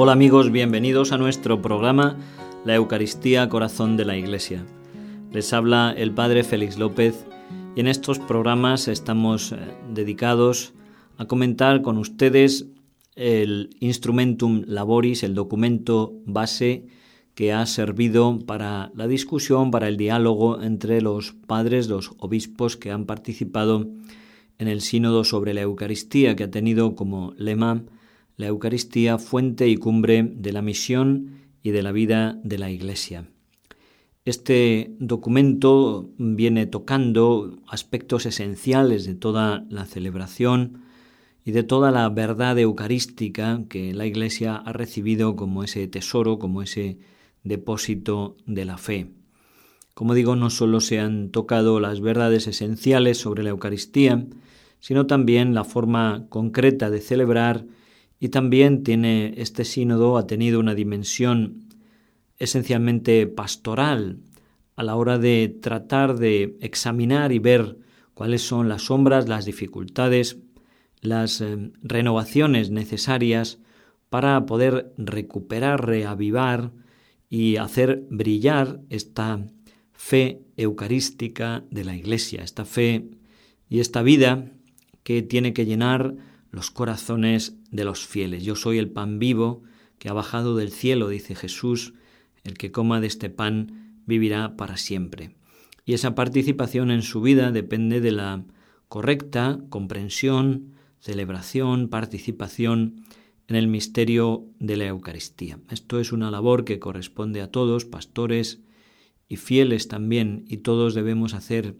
Hola amigos, bienvenidos a nuestro programa La Eucaristía Corazón de la Iglesia. Les habla el Padre Félix López y en estos programas estamos eh, dedicados a comentar con ustedes el Instrumentum Laboris, el documento base que ha servido para la discusión, para el diálogo entre los padres, los obispos que han participado en el sínodo sobre la Eucaristía, que ha tenido como lema la Eucaristía fuente y cumbre de la misión y de la vida de la Iglesia. Este documento viene tocando aspectos esenciales de toda la celebración y de toda la verdad eucarística que la Iglesia ha recibido como ese tesoro, como ese depósito de la fe. Como digo, no solo se han tocado las verdades esenciales sobre la Eucaristía, sino también la forma concreta de celebrar y también tiene este sínodo ha tenido una dimensión esencialmente pastoral a la hora de tratar de examinar y ver cuáles son las sombras, las dificultades, las eh, renovaciones necesarias para poder recuperar, reavivar y hacer brillar esta fe eucarística de la Iglesia, esta fe y esta vida que tiene que llenar los corazones de los fieles. Yo soy el pan vivo que ha bajado del cielo, dice Jesús, el que coma de este pan vivirá para siempre. Y esa participación en su vida depende de la correcta comprensión, celebración, participación en el misterio de la Eucaristía. Esto es una labor que corresponde a todos, pastores y fieles también, y todos debemos hacer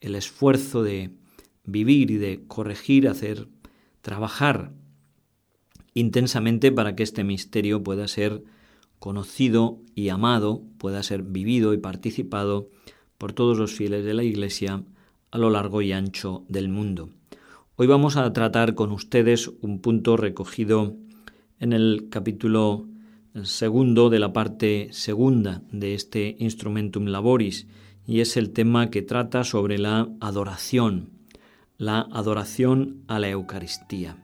el esfuerzo de vivir y de corregir, hacer trabajar intensamente para que este misterio pueda ser conocido y amado, pueda ser vivido y participado por todos los fieles de la Iglesia a lo largo y ancho del mundo. Hoy vamos a tratar con ustedes un punto recogido en el capítulo segundo de la parte segunda de este Instrumentum Laboris, y es el tema que trata sobre la adoración, la adoración a la Eucaristía.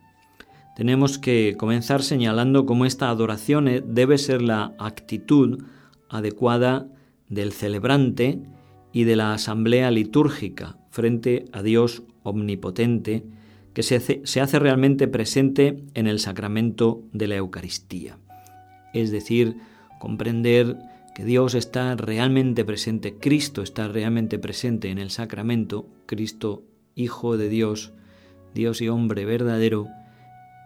Tenemos que comenzar señalando cómo esta adoración eh, debe ser la actitud adecuada del celebrante y de la asamblea litúrgica frente a Dios omnipotente que se hace, se hace, realmente presente en el sacramento de la Eucaristía. Es decir, comprender que Dios está realmente presente, Cristo está realmente presente en el sacramento, Cristo Hijo de Dios, Dios y hombre verdadero,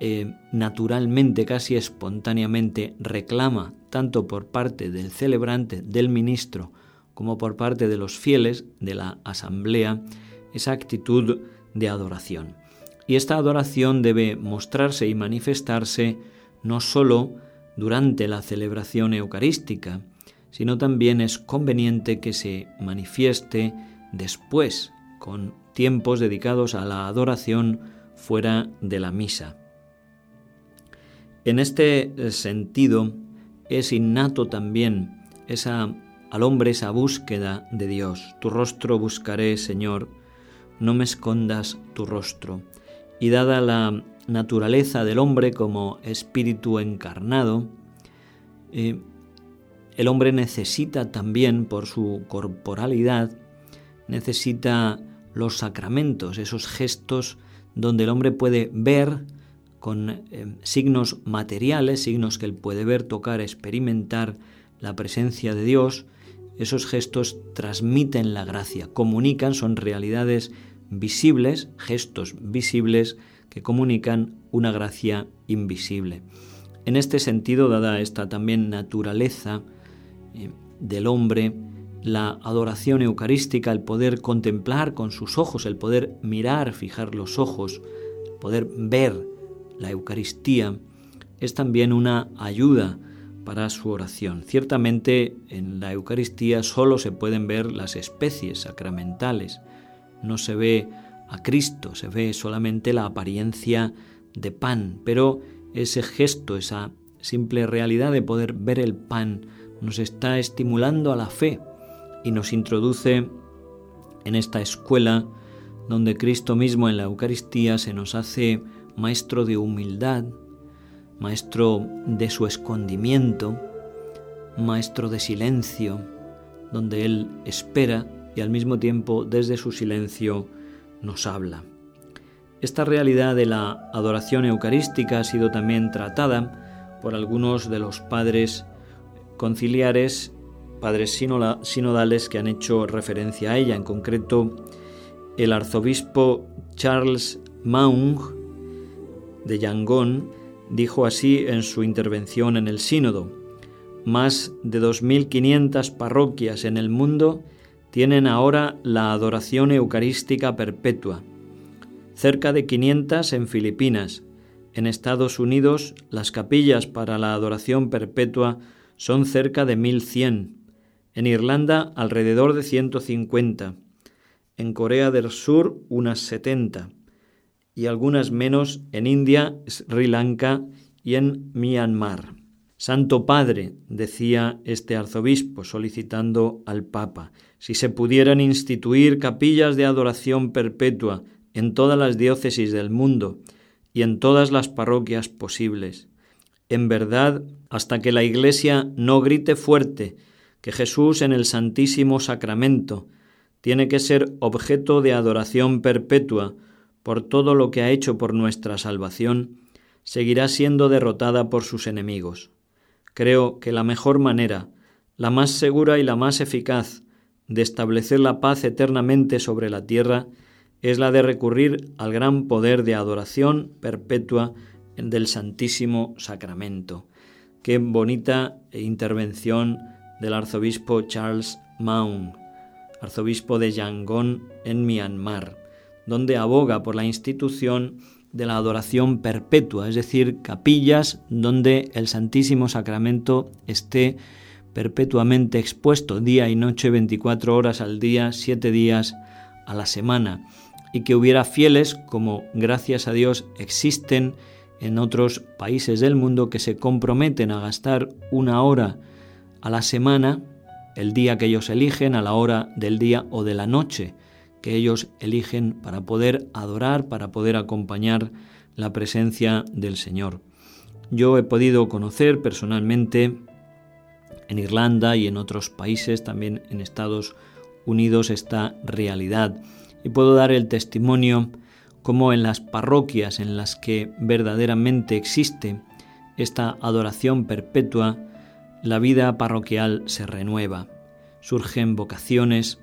eh, naturalmente, casi espontáneamente, reclama, tanto por parte del celebrante, del ministro, como por parte de los fieles de la asamblea, esa actitud de adoración. Y esta adoración debe mostrarse y manifestarse no sólo durante la celebración eucarística, sino también es conveniente que se manifieste después, con tiempos dedicados a la adoración fuera de la misa. En este eh, sentido, es innato también esa, al hombre esa búsqueda de Dios. Tu rostro buscaré, Señor, no me escondas tu rostro. Y dada la naturaleza del hombre como espíritu encarnado, eh, el hombre necesita también, por su corporalidad, necesita los sacramentos, esos gestos donde el hombre puede ver con eh, signos materiales, signos que él puede ver, tocar, experimentar la presencia de Dios, esos gestos transmiten la gracia, comunican, son realidades visibles, gestos visibles que comunican una gracia invisible. En este sentido, dada esta también naturaleza eh, del hombre, la adoración eucarística, el poder contemplar con sus ojos, el poder mirar, fijar los ojos, poder ver la Eucaristía, es también una ayuda para su oración. Ciertamente en la Eucaristía solo se pueden ver las especies sacramentales, no se ve a Cristo, se ve solamente la apariencia de pan, pero ese gesto, esa simple realidad de poder ver el pan, nos está estimulando a la fe, y nos introduce en esta escuela donde Cristo mismo en la Eucaristía se nos hace maestro de humildad, maestro de su escondimiento, maestro de silencio, donde Él espera y al mismo tiempo desde su silencio nos habla. Esta realidad de la adoración eucarística ha sido también tratada por algunos de los padres conciliares, padres sinodales que han hecho referencia a ella, en concreto el arzobispo Charles Maung de Yangon dijo así en su intervención en el sínodo, más de 2.500 parroquias en el mundo tienen ahora la adoración eucarística perpetua cerca de 500 en Filipinas. En Estados Unidos las capillas para la adoración perpetua son cerca de 1100. En Irlanda alrededor de 150. En Corea del Sur unas 70. Y algunas menos en India, Sri Lanka y en Myanmar. Santo Padre, decía este arzobispo solicitando al Papa, si se pudieran instituir capillas de adoración perpetua en todas las diócesis del mundo y en todas las parroquias posibles. En verdad, hasta que la Iglesia no grite fuerte que Jesús en el Santísimo Sacramento tiene que ser objeto de adoración perpetua por todo lo que ha hecho por nuestra salvación, seguirá siendo derrotada por sus enemigos. Creo que la mejor manera, la más segura y la más eficaz de establecer la paz eternamente sobre la tierra es la de recurrir al gran poder de adoración perpetua del Santísimo Sacramento. Qué bonita intervención del arzobispo Charles Maung, arzobispo de Yangon en Myanmar, donde aboga por la institución de la adoración perpetua, es decir, capillas donde el Santísimo Sacramento esté perpetuamente expuesto día y noche, 24 horas al día, 7 días a la semana y que hubiera fieles como, gracias a Dios, existen en otros países del mundo que se comprometen a gastar una hora a la semana, el día que ellos eligen, a la hora del día o de la noche que ellos eligen para poder adorar, para poder acompañar la presencia del Señor. Yo he podido conocer personalmente en Irlanda y en otros países, también en Estados Unidos, esta realidad y puedo dar el testimonio como en las parroquias en las que verdaderamente existe esta adoración perpetua, la vida parroquial se renueva, surgen vocaciones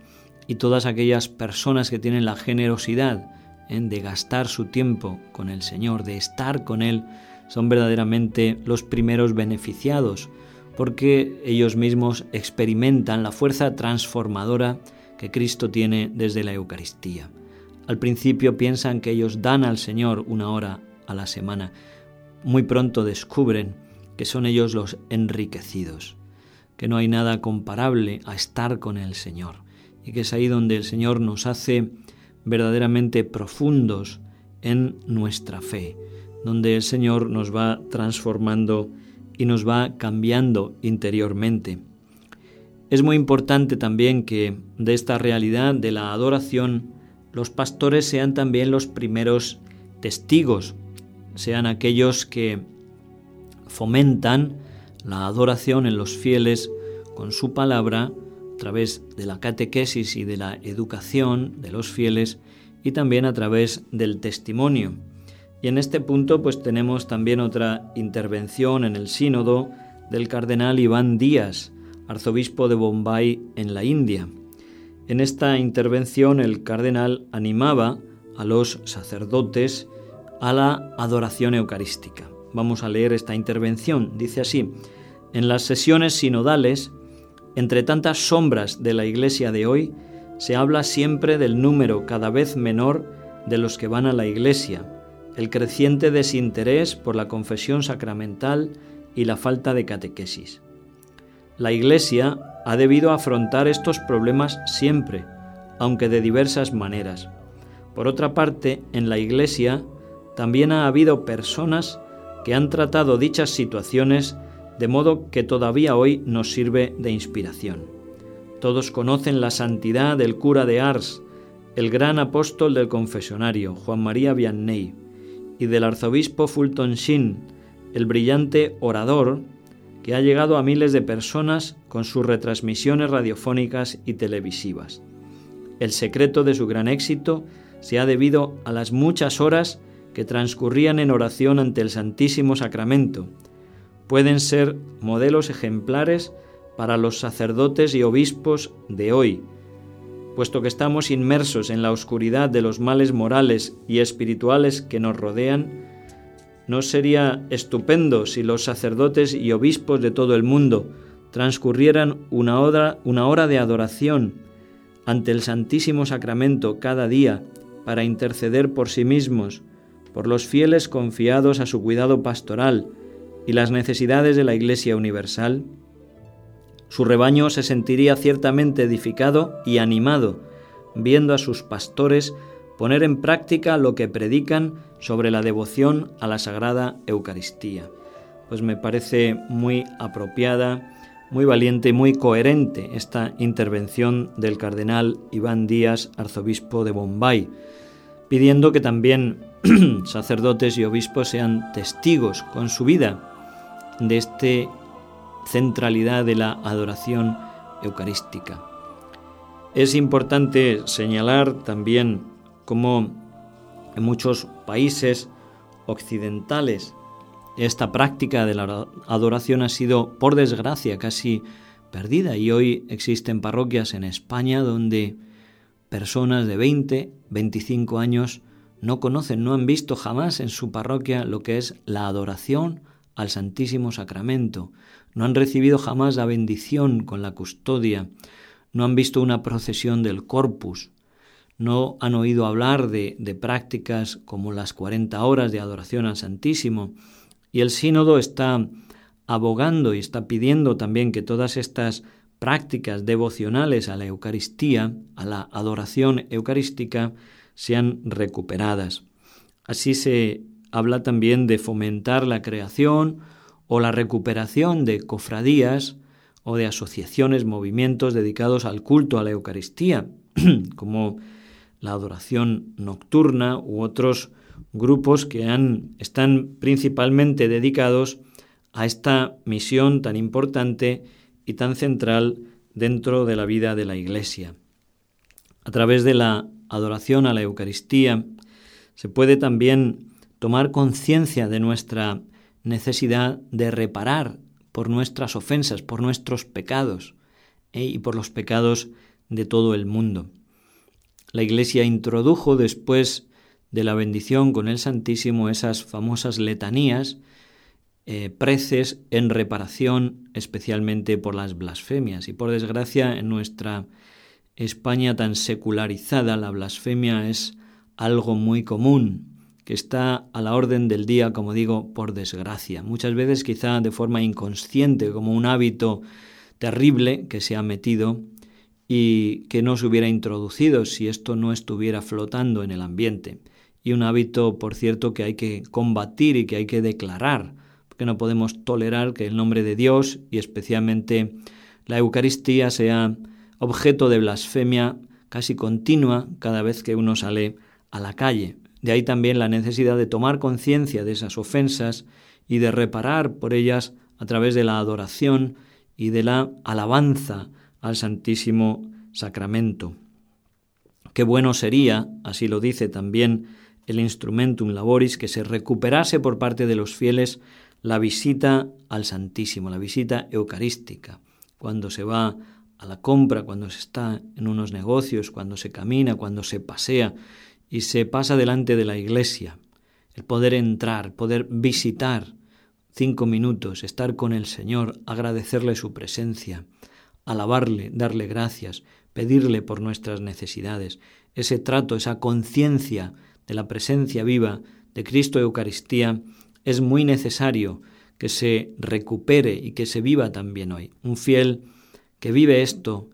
y todas aquellas personas que tienen la generosidad en de gastar su tiempo con el Señor, de estar con Él, son verdaderamente los primeros beneficiados, porque ellos mismos experimentan la fuerza transformadora que Cristo tiene desde la Eucaristía. Al principio piensan que ellos dan al Señor una hora a la semana. Muy pronto descubren que son ellos los enriquecidos, que no hay nada comparable a estar con el Señor y que es ahí donde el Señor nos hace verdaderamente profundos en nuestra fe, donde el Señor nos va transformando y nos va cambiando interiormente. Es muy importante también que de esta realidad de la adoración los pastores sean también los primeros testigos, sean aquellos que fomentan la adoración en los fieles con su palabra través de la catequesis y de la educación de los fieles y también a través del testimonio. Y en este punto pues tenemos también otra intervención en el sínodo del cardenal Iván Díaz, arzobispo de Bombay en la India. En esta intervención el cardenal animaba a los sacerdotes a la adoración eucarística. Vamos a leer esta intervención. Dice así, en las sesiones sinodales, entre tantas sombras de la iglesia de hoy, se habla siempre del número cada vez menor de los que van a la iglesia, el creciente desinterés por la confesión sacramental y la falta de catequesis. La Iglesia ha debido afrontar estos problemas siempre, aunque de diversas maneras. Por otra parte, en la Iglesia también ha habido personas que han tratado dichas situaciones de modo que todavía hoy nos sirve de inspiración. Todos conocen la santidad del cura de Ars, el gran apóstol del confesionario, Juan María Vianney, y del arzobispo Fulton Sheen, el brillante orador que ha llegado a miles de personas con sus retransmisiones radiofónicas y televisivas. El secreto de su gran éxito se ha debido a las muchas horas que transcurrían en oración ante el Santísimo Sacramento. Pueden ser modelos ejemplares para los sacerdotes y obispos de hoy, puesto que estamos inmersos en la oscuridad de los males morales y espirituales que nos rodean, ¿no sería estupendo si los sacerdotes y obispos de todo el mundo transcurrieran una hora, una hora de adoración ante el Santísimo Sacramento cada día para interceder por sí mismos, por los fieles confiados a su cuidado pastoral y las necesidades de la Iglesia Universal? Su rebaño se sentiría ciertamente edificado y animado, viendo a sus pastores poner en práctica lo que predican sobre la devoción a la Sagrada Eucaristía. Pues me parece muy apropiada, muy valiente y muy coherente esta intervención del cardenal Iván Díaz, arzobispo de Bombay, pidiendo que también sacerdotes y obispos sean testigos con su vida de este centralidad de la adoración eucarística. Es importante señalar también cómo en muchos países occidentales esta práctica de la adoración ha sido, por desgracia, casi perdida y hoy existen parroquias en España donde personas de 20, 25 años no conocen, no han visto jamás en su parroquia lo que es la adoración al Santísimo Sacramento, no han recibido jamás la bendición con la custodia, no han visto una procesión del corpus, no han oído hablar de, de prácticas como las 40 horas de adoración al Santísimo, y el sínodo está abogando y está pidiendo también que todas estas prácticas devocionales a la Eucaristía, a la adoración eucarística, sean recuperadas. Así se habla también de fomentar la creación o la recuperación de cofradías o de asociaciones, movimientos dedicados al culto a la Eucaristía, como la adoración nocturna u otros grupos que han, están principalmente dedicados a esta misión tan importante y tan central dentro de la vida de la Iglesia. A través de la adoración a la Eucaristía se puede también tomar conciencia de nuestra necesidad de reparar por nuestras ofensas, por nuestros pecados ¿eh? y por los pecados de todo el mundo. La Iglesia introdujo después de la bendición con el Santísimo esas famosas letanías, eh, preces en reparación especialmente por las blasfemias. Y por desgracia en nuestra España tan secularizada la blasfemia es algo muy común que está a la orden del día, como digo, por desgracia. Muchas veces quizá de forma inconsciente, como un hábito terrible que se ha metido y que no se hubiera introducido si esto no estuviera flotando en el ambiente. Y un hábito, por cierto, que hay que combatir y que hay que declarar, porque no podemos tolerar que el nombre de Dios y especialmente la Eucaristía sea objeto de blasfemia casi continua cada vez que uno sale a la calle. De ahí también la necesidad de tomar conciencia de esas ofensas y de reparar por ellas a través de la adoración y de la alabanza al Santísimo Sacramento. Qué bueno sería, así lo dice también el Instrumentum Laboris, que se recuperase por parte de los fieles la visita al Santísimo, la visita eucarística, cuando se va a la compra, cuando se está en unos negocios, cuando se camina, cuando se pasea, y se pasa delante de la iglesia, el poder entrar, poder visitar cinco minutos, estar con el Señor, agradecerle su presencia, alabarle, darle gracias, pedirle por nuestras necesidades, ese trato, esa conciencia de la presencia viva de Cristo Eucaristía, es muy necesario que se recupere y que se viva también hoy. Un fiel que vive esto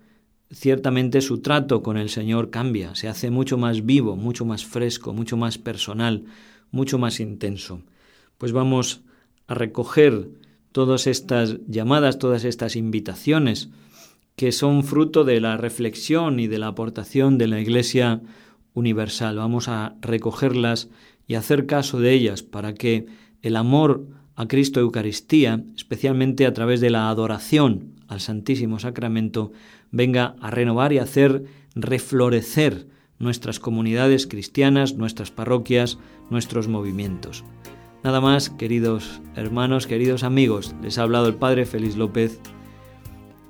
ciertamente su trato con el Señor cambia, se hace mucho más vivo, mucho más fresco, mucho más personal, mucho más intenso. Pues vamos a recoger todas estas llamadas, todas estas invitaciones que son fruto de la reflexión y de la aportación de la Iglesia universal. Vamos a recogerlas y hacer caso de ellas para que el amor a Cristo Eucaristía, especialmente a través de la adoración al Santísimo Sacramento, venga a renovar y hacer reflorecer nuestras comunidades cristianas, nuestras parroquias, nuestros movimientos. Nada más, queridos hermanos, queridos amigos, les ha hablado el Padre Félix López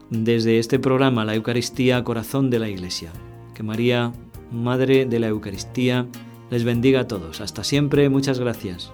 desde este programa La Eucaristía, Corazón de la Iglesia. Que María, Madre de la Eucaristía, les bendiga a todos. Hasta siempre, muchas gracias.